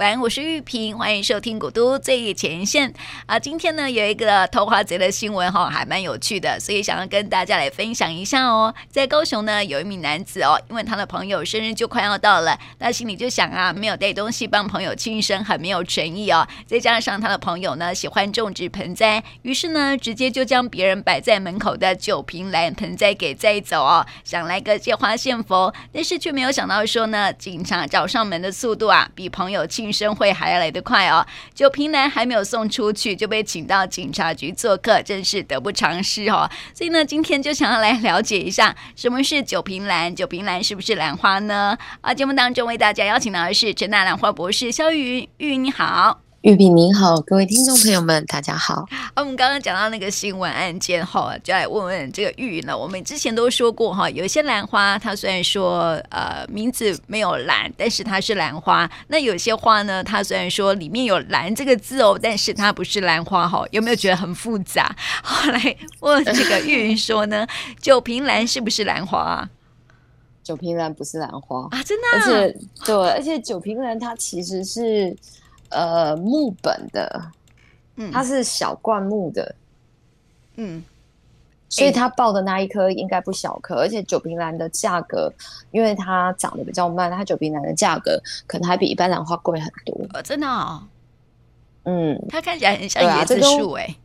晚安，我是玉萍，欢迎收听古都最前线啊。今天呢，有一个偷花贼的新闻哈，还蛮有趣的，所以想要跟大家来分享一下哦。在高雄呢，有一名男子哦，因为他的朋友生日就快要到了，那心里就想啊，没有带东西帮朋友庆生，很没有诚意哦。再加上他的朋友呢，喜欢种植盆栽，于是呢，直接就将别人摆在门口的酒瓶兰盆栽给摘走哦，想来个借花献佛，但是却没有想到说呢，警察找上门的速度啊，比朋友庆生会还要来得快哦！酒瓶男还没有送出去，就被请到警察局做客，真是得不偿失哦。所以呢，今天就想要来了解一下，什么是酒瓶兰？酒瓶兰是不是兰花呢？啊，节目当中为大家邀请到的是陈大兰花博士肖云，云你好。玉萍您好，各位听众朋友们，大家好。啊，我们刚刚讲到那个新闻案件哈，就来问问这个玉呢。我们之前都说过哈，有一些兰花它虽然说呃名字没有兰，但是它是兰花。那有些花呢，它虽然说里面有兰这个字哦，但是它不是兰花哈。有没有觉得很复杂？后来问这个玉说呢，九瓶兰是不是兰花啊？酒瓶兰不是兰花啊，真的啊？而且对，而且九瓶兰它其实是。呃，木本的，嗯，它是小灌木的，嗯，所以它爆的那一颗应该不小颗，而且九瓶兰的价格，因为它长得比较慢，它九瓶兰的价格可能还比一般兰花贵很多。呃，真的哦，嗯，它看起来很像椰子树，哎，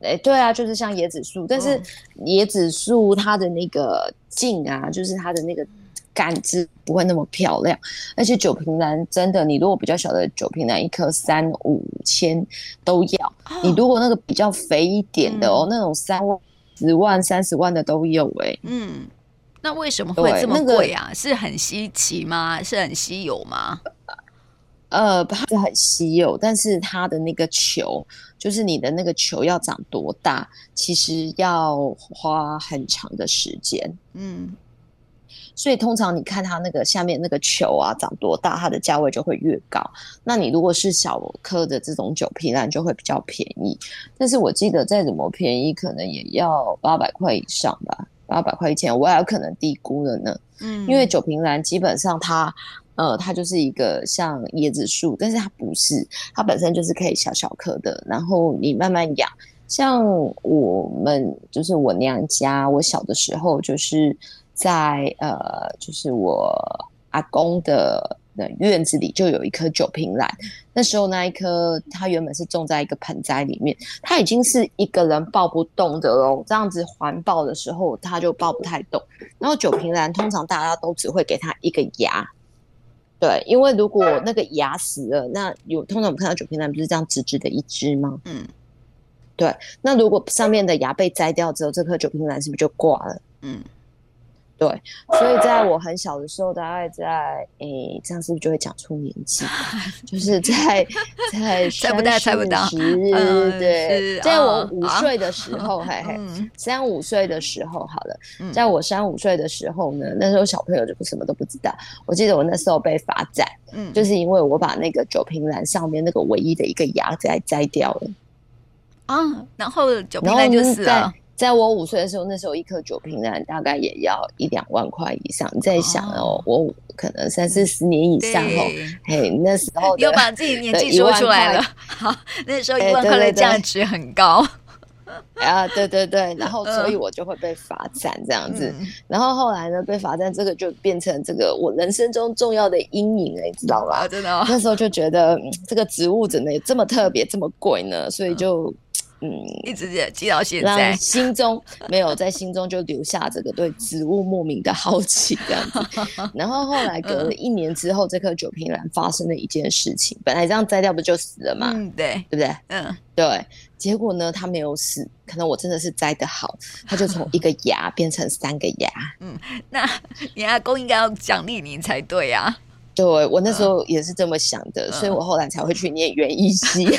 哎，对啊，就是像椰子树，但是椰子树它的那个茎啊，就是它的那个。感知不会那么漂亮，而且酒瓶兰真的，你如果比较小的酒瓶兰，一颗三五千都要。哦、你如果那个比较肥一点的哦，嗯、那种三万、十万、三十万的都有哎、欸。嗯，那为什么会这么贵啊？那个、是很稀奇吗？是很稀有吗？呃，它是很稀有，但是它的那个球，就是你的那个球要长多大，其实要花很长的时间。嗯。所以通常你看它那个下面那个球啊，长多大，它的价位就会越高。那你如果是小颗的这种酒瓶兰，就会比较便宜。但是我记得再怎么便宜，可能也要八百块以上吧，八百块一千，我还有可能低估了呢。嗯，因为酒瓶兰基本上它，呃，它就是一个像椰子树，但是它不是，它本身就是可以小小颗的，然后你慢慢养。像我们就是我娘家，我小的时候就是。在呃，就是我阿公的的院子里就有一棵酒瓶兰。那时候那一棵，它原本是种在一个盆栽里面，它已经是一个人抱不动的喽。这样子环抱的时候，它就抱不太动。然后酒瓶兰通常大家都只会给它一个芽，对，因为如果那个芽死了，那有通常我们看到酒瓶兰不是这样直直的一支吗？嗯，对。那如果上面的芽被摘掉之后，这棵酒瓶兰是不是就挂了？嗯。对，所以在我很小的时候，大概在诶，这样是不是就会讲出年纪？就是在 在猜不到，猜不到。对，在我五岁的时候，嘿嘿，三五岁的时候，好了，在我三五岁的时候呢，那时候小朋友就什么都不知道。我记得我那时候被罚站，嗯，就是因为我把那个酒瓶兰上面那个唯一的一个芽摘摘掉了啊，然后酒瓶兰就死了。在我五岁的时候，那时候一颗酒瓶兰大概也要一两万块以上。你在想哦，我可能三四十年以上哦，嘿，那时候 又把自己年纪说出来了。好，那时候 一万块的价值很高。啊，对对对，然后所以我就会被罚站这样子。然后后来呢，被罚站这个就变成这个我人生中重要的阴影了，你知道吧？真的，那时候就觉得这个植物怎么这么特别，这么贵呢？所以就。嗯，一直记记到现在，心中没有在心中就留下这个对植物莫名的好奇这样子。然后后来隔了一年之后，嗯、这颗酒瓶兰发生了一件事情，本来这样摘掉不就死了吗？嗯，对，对不对？嗯，对。结果呢，它没有死，可能我真的是摘的好，它就从一个芽 变成三个芽。嗯，那你阿公应该要奖励你才对呀、啊。对，我那时候也是这么想的，嗯、所以我后来才会去念园艺系。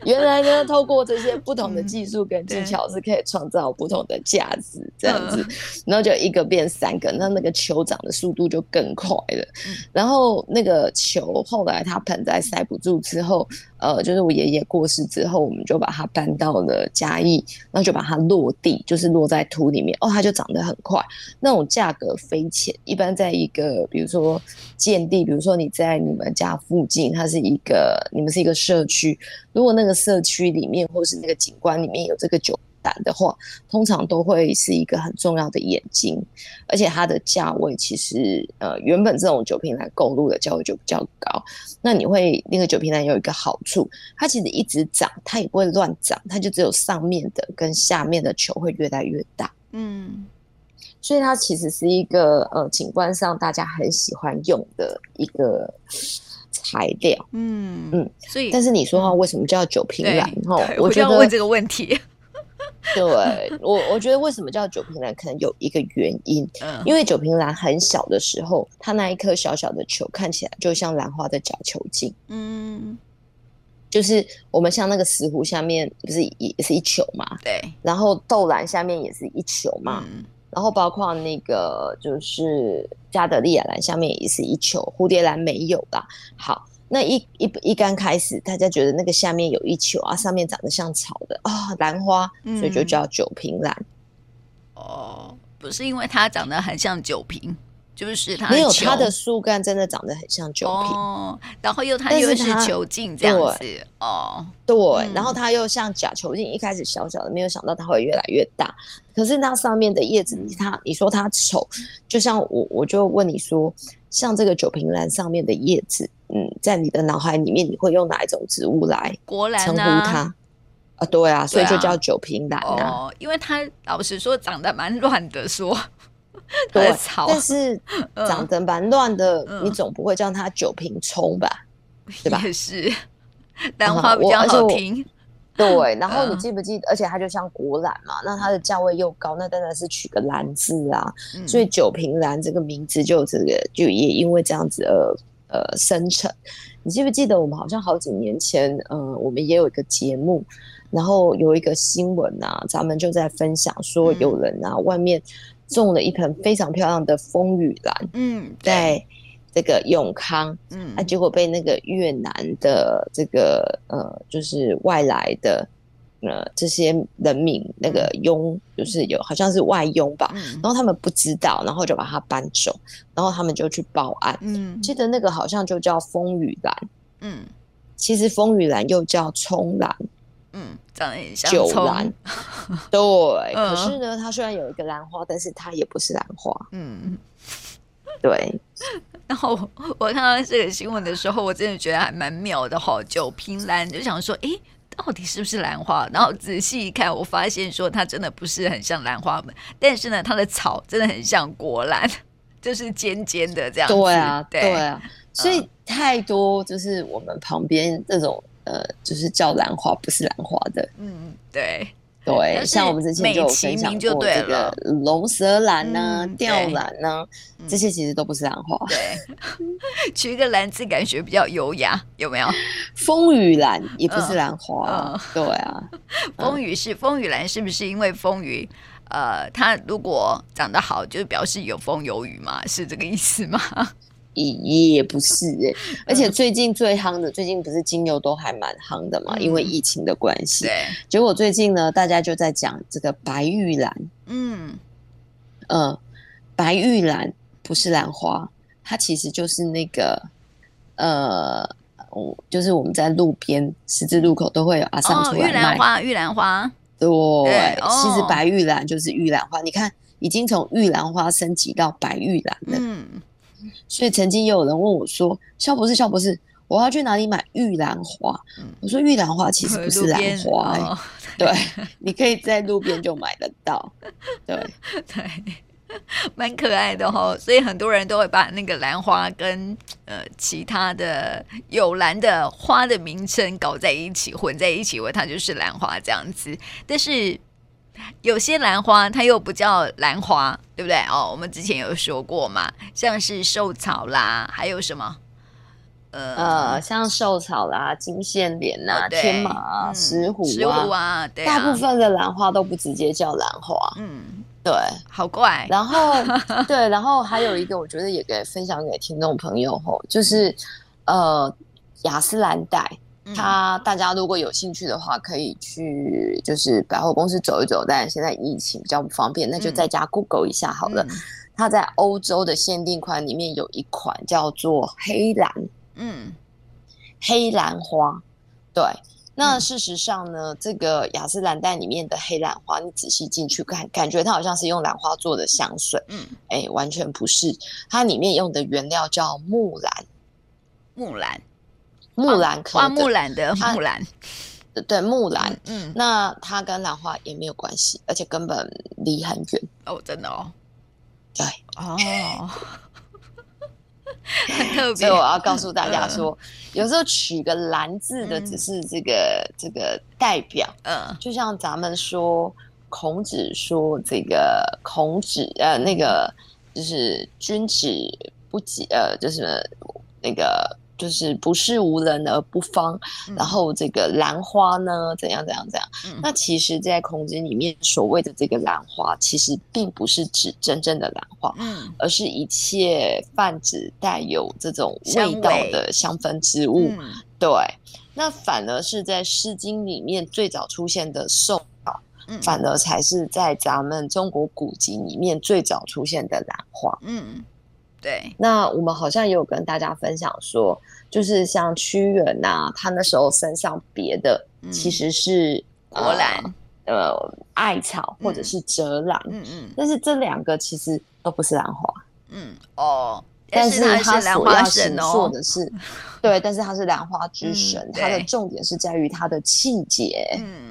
原来呢，透过这些不同的技术跟技巧，是可以创造不同的价值，嗯、这样子，然后就一个变三个，那那个球长的速度就更快了。嗯、然后那个球后来它盆栽塞不住之后，呃，就是我爷爷过世之后，我们就把它搬到了嘉义，然后就把它落地，就是落在土里面，哦，它就长得很快，那种价格飞浅。一般在一个比如说建地，比如说你在你们家附近，它是一个你们是一个社区。如果那个社区里面或是那个景观里面有这个酒胆的话，通常都会是一个很重要的眼睛，而且它的价位其实呃原本这种酒瓶来购入的价位就比较高。那你会那个酒瓶来有一个好处，它其实一直涨，它也不会乱涨，它就只有上面的跟下面的球会越来越大。嗯，所以它其实是一个呃景观上大家很喜欢用的一个。材料，嗯嗯，所以，但是你说话为什么叫酒瓶兰？哈，我就要问这个问题。对我，我觉得为什么叫酒瓶兰，可能有一个原因，嗯，因为酒瓶兰很小的时候，它那一颗小小的球看起来就像兰花的假球茎，嗯，就是我们像那个石斛下面不是也是一球嘛，对，然后豆兰下面也是一球嘛。嗯然后包括那个就是加德利亚兰下面也是一球，蝴蝶兰没有啦。好，那一一一刚开始，大家觉得那个下面有一球啊，上面长得像草的啊，兰花，所以就叫酒瓶兰。哦，不是因为它长得很像酒瓶。就是它没有它的树干真的长得很像酒瓶，哦，然后又它又是球茎这样子哦，对，嗯、然后它又像假球茎，一开始小小的，没有想到它会越来越大。可是那上面的叶子，你它你说它丑，就像我我就问你说，像这个酒瓶兰上面的叶子，嗯，在你的脑海里面，你会用哪一种植物来称呼它？啊，对啊，所以就叫酒瓶兰啊，哦，因为它老实说长得蛮乱的说。对，但是长得蛮乱的，嗯、你总不会叫它酒瓶葱吧？嗯、对吧？也是，兰花比较好听。对，然后你记不记得？嗯、而且它就像国兰嘛，那它的价位又高，那当然是取个兰字啊。嗯、所以酒瓶兰这个名字就这个就也因为这样子而呃生成。你记不记得我们好像好几年前，呃，我们也有一个节目，然后有一个新闻啊，咱们就在分享说有人啊、嗯、外面。种了一盆非常漂亮的风雨兰，嗯，在这个永康，嗯，啊，结果被那个越南的这个呃，就是外来的呃这些人民那个佣，就是有好像是外佣吧，嗯，然后他们不知道，然后就把它搬走，然后他们就去报案，嗯，记得那个好像就叫风雨兰，嗯，其实风雨兰又叫葱兰。嗯，长得很像九兰，对。可是呢，它虽然有一个兰花，但是它也不是兰花。嗯，对。然后我看到这个新闻的时候，我真的觉得还蛮妙的哈。九瓶兰就想说，哎，到底是不是兰花？然后仔细一看，我发现说它真的不是很像兰花，但是呢，它的草真的很像国兰，就是尖尖的这样子。对啊，对啊。所以太多就是我们旁边这种。呃，就是叫兰花，不是兰花的。嗯，对对，像我们之前就有分享过这个龙舌兰呢、吊兰呢，这些其实都不是兰花。对，取一个兰字感觉比较优雅，有没有？风雨兰也不是兰花，对啊。风雨是风雨兰，是不是因为风雨？呃，它如果长得好，就表示有风有雨嘛，是这个意思吗？也也不是哎，而且最近最夯的，最近不是精油都还蛮夯的嘛，因为疫情的关系。对，结果最近呢，大家就在讲这个白玉兰。嗯，呃，白玉兰不是兰花，它其实就是那个呃，就是我们在路边十字路口都会有阿上出来卖。玉兰花，玉兰花。对，其实白玉兰就是玉兰花。你看，已经从玉兰花升级到白玉兰了。嗯。所以曾经也有人问我说：“肖博士，肖博士，我要去哪里买玉兰花？”嗯、我说：“玉兰花其实不是兰花、欸，哦、对，你可以在路边就买得到。对 ”对对，蛮可爱的哈、哦。所以很多人都会把那个兰花跟呃其他的有兰的花的名称搞在一起，混在一起，以为它就是兰花这样子。但是。有些兰花它又不叫兰花，对不对？哦，我们之前有说过嘛，像是寿草啦，还有什么？呃，呃像寿草啦、金线莲呐、哦、天麻啊、石斛啊，石斛啊，对啊，大部分的兰花都不直接叫兰花。嗯，对，好怪。然后 对，然后还有一个，我觉得也可以分享给听众朋友吼，就是呃雅诗兰黛，它大家如果有兴趣的话，可以去就是百货公司走一走。但现在疫情比较不方便，那就在家 Google 一下好了。嗯、它在欧洲的限定款里面有一款叫做黑兰。嗯，黑兰花，对。那事实上呢，嗯、这个雅诗兰黛里面的黑兰花，你仔细进去看，感觉它好像是用兰花做的香水。嗯，哎、欸，完全不是，它里面用的原料叫木兰。木兰，木兰科花木兰的木兰，对木兰。嗯，那它跟兰花也没有关系，而且根本离很远。哦，真的哦。对，哦。很特别，所以我要告诉大家说，有时候取个“兰”字的只是这个、嗯、这个代表，嗯，就像咱们说孔子说这个孔子呃那个就是君子不及呃就是那个。就是不是无人而不芳，嗯、然后这个兰花呢，怎样怎样怎样？嗯、那其实，在孔子里面所谓的这个兰花，其实并不是指真正的兰花，嗯，而是一切泛指带有这种味道的香氛植物。嗯、对，那反而是在《诗经》里面最早出现的兽反而才是在咱们中国古籍里面最早出现的兰花。嗯。对，那我们好像也有跟大家分享说，就是像屈原呐，他那时候身上别的其实是国兰，呃，艾草或者是折兰，嗯嗯，但是这两个其实都不是兰花，嗯哦，但是他所要形塑的 是，对，但是他是兰花之神，他的重点是在于他的气节，嗯。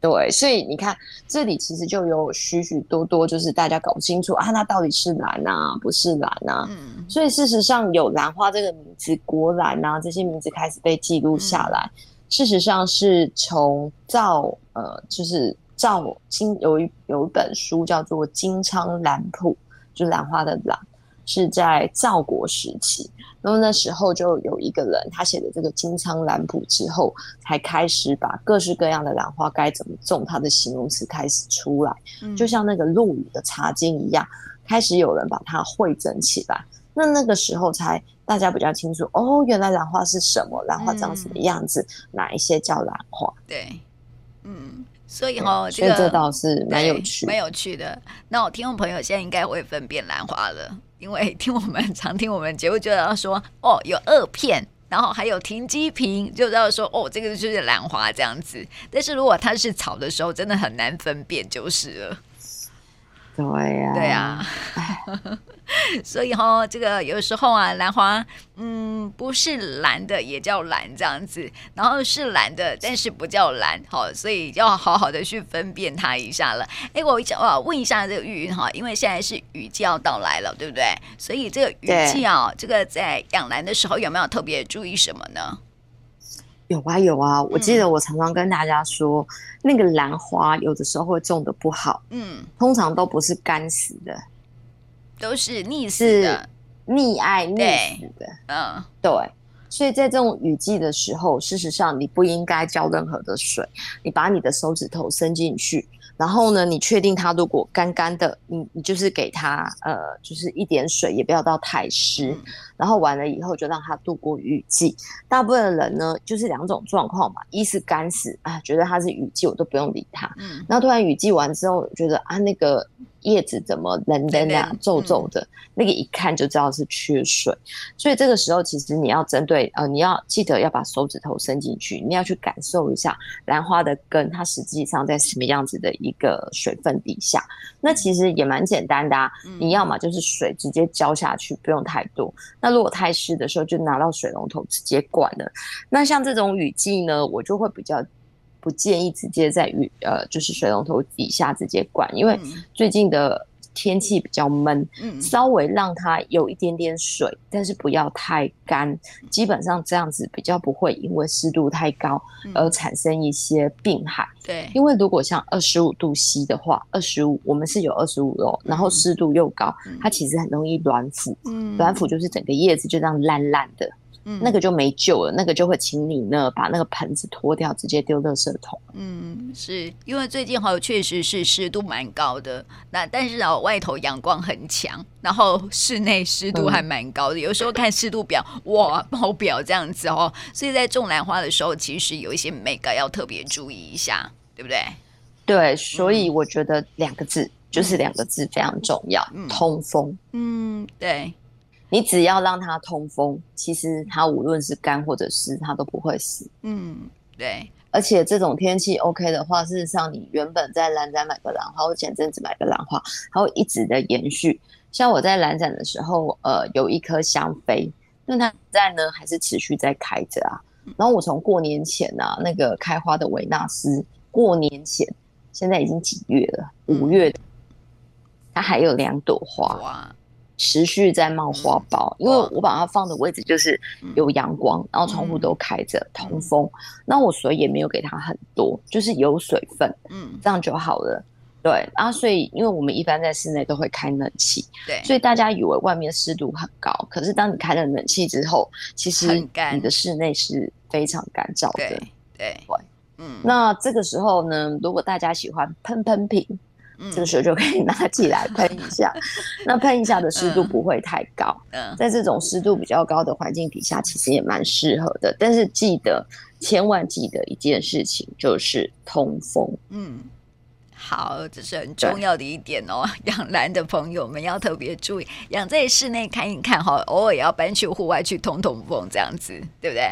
对，所以你看，这里其实就有许许多多，就是大家搞不清楚啊，那到底是兰啊，不是兰啊？嗯，所以事实上有兰花这个名字，国兰啊这些名字开始被记录下来。嗯、事实上是从赵呃，就是赵金有一有一本书叫做《金昌兰谱》，就是兰花的兰。是在赵国时期，那么那时候就有一个人，他写的这个《金仓兰谱》之后，才开始把各式各样的兰花该怎么种，它的形容词开始出来，嗯、就像那个陆羽的《茶经》一样，开始有人把它汇整起来。那那个时候才大家比较清楚，哦，原来兰花是什么，兰花长什么样子，嗯、哪一些叫兰花？对，嗯。所以哦，这个这倒是蛮有趣，蛮有趣的。那我听众朋友现在应该会分辨兰花了，因为听我们常听我们节目就要说哦，有二片，然后还有停机坪，就知道说哦，这个就是兰花这样子。但是如果它是草的时候，真的很难分辨，就是了。对呀，对呀。所以哈、哦，这个有时候啊，兰花，嗯，不是蓝的也叫蓝这样子，然后是蓝的，但是不叫蓝，好，所以要好好的去分辨它一下了。哎，我想我问一下这个玉云哈，因为现在是雨季要到来了，对不对？所以这个雨季啊，这个在养兰的时候有没有特别注意什么呢？有啊有啊，我记得我常常跟大家说，嗯、那个兰花有的时候会种的不好，嗯，通常都不是干死的。都是溺死的，溺爱溺死的，嗯，对。所以在这种雨季的时候，事实上你不应该浇任何的水，你把你的手指头伸进去。然后呢，你确定它如果干干的，你你就是给它呃，就是一点水，也不要到太湿。嗯、然后完了以后就让它度过雨季。大部分的人呢，就是两种状况嘛，一是干死啊，觉得它是雨季，我都不用理它。嗯。然后突然雨季完之后，觉得啊，那个叶子怎么冷冷啊、皱皱的，嗯、那个一看就知道是缺水。所以这个时候，其实你要针对呃，你要记得要把手指头伸进去，你要去感受一下兰花的根，它实际上在什么样子的。一个水分底下，那其实也蛮简单的啊。你要么就是水直接浇下去，不用太多。那如果太湿的时候，就拿到水龙头直接灌了。那像这种雨季呢，我就会比较不建议直接在雨呃，就是水龙头底下直接灌，因为最近的。天气比较闷，嗯，稍微让它有一点点水，但是不要太干，基本上这样子比较不会因为湿度太高而产生一些病害。对，因为如果像二十五度 C 的话，二十五我们是有二十五哦，然后湿度又高，它其实很容易软腐，嗯，软腐就是整个叶子就这样烂烂的。嗯，那个就没救了，那个就会请你呢把那个盆子脱掉，直接丢垃圾桶。嗯，是因为最近好确实是湿度蛮高的，那但是哦外头阳光很强，然后室内湿度还蛮高的，嗯、有时候看湿度表哇爆表这样子哦，所以在种兰花的时候，其实有一些美感要特别注意一下，对不对？对，所以我觉得两个字、嗯、就是两个字非常重要，嗯、通风。嗯，对。你只要让它通风，其实它无论是干或者湿，它都不会死。嗯，对。而且这种天气 OK 的话，事实上你原本在兰展买个兰花，或前阵子买个兰花，它会一直的延续。像我在兰展的时候，呃，有一颗香妃，那它在呢还是持续在开着啊。然后我从过年前啊，那个开花的维纳斯，过年前，现在已经几月了？五月，它还有两朵花。持续在冒花苞，嗯、因为我把它放的位置就是有阳光，嗯、然后窗户都开着，嗯、通风。那我水也没有给它很多，就是有水分，嗯，这样就好了。对，然后所以因为我们一般在室内都会开冷气，对，所以大家以为外面湿度很高，可是当你开了冷气之后，其实你的室内是非常干燥的。对对，嗯。那这个时候呢，如果大家喜欢喷喷瓶。这个时候就可以拿起来 喷一下，那喷一下的湿度不会太高。在这种湿度比较高的环境底下，其实也蛮适合的。但是记得，千万记得一件事情，就是通风。嗯，好，这是很重要的一点哦。养兰的朋友们要特别注意，养在室内看一看哈，偶尔也要搬去户外去通通风，这样子，对不对？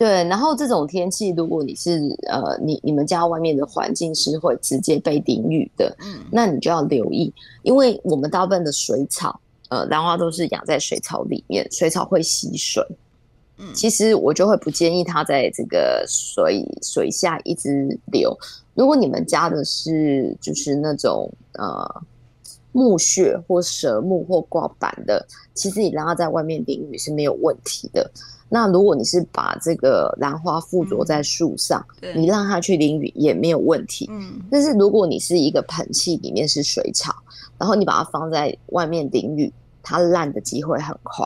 对，然后这种天气，如果你是呃，你你们家外面的环境是会直接被淋雨的，嗯，那你就要留意，因为我们大部分的水草，呃，兰花都是养在水草里面，水草会吸水，嗯，其实我就会不建议它在这个水水下一直流。如果你们家的是就是那种呃木屑或蛇木或挂板的，其实你让它在外面淋雨是没有问题的。那如果你是把这个兰花附着在树上，嗯、你让它去淋雨也没有问题。嗯，但是如果你是一个盆器里面是水草，然后你把它放在外面淋雨，它烂的机会很快。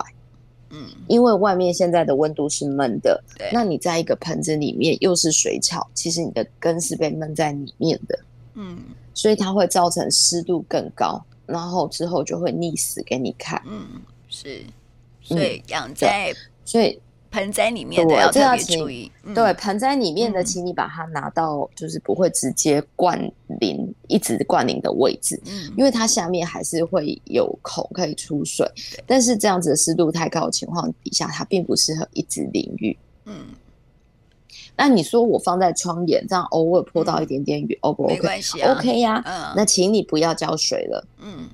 嗯，因为外面现在的温度是闷的，对那你在一个盆子里面又是水草，其实你的根是被闷在里面的。嗯，所以它会造成湿度更高，然后之后就会溺死给你看。嗯，是，所以养在、嗯、所以。盆栽里面的要特别注意，对盆栽里面的，请你把它拿到就是不会直接灌淋，一直灌淋的位置，嗯，因为它下面还是会有孔可以出水，但是这样子的湿度太高的情况底下，它并不适合一直淋雨，嗯。那你说我放在窗沿，这样偶尔泼到一点点雨，O 不 OK？没关系啊，OK 呀，嗯，那请你不要浇水了，嗯。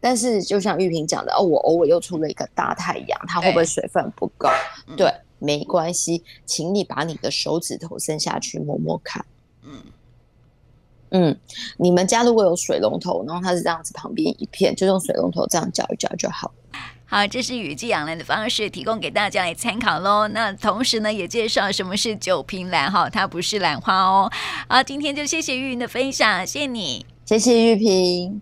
但是就像玉萍讲的，哦，我偶尔又出了一个大太阳，它会不会水分不够？对，对，没关系，请你把你的手指头伸下去摸摸看。嗯嗯，你们家如果有水龙头，然后它是这样子，旁边一片，就用水龙头这样搅一搅就好。好，这是雨季养兰的方式，提供给大家来参考喽。那同时呢，也介绍什么是九瓶兰哈，它不是兰花哦。好，今天就谢谢玉云的分享，谢谢你，谢谢玉萍。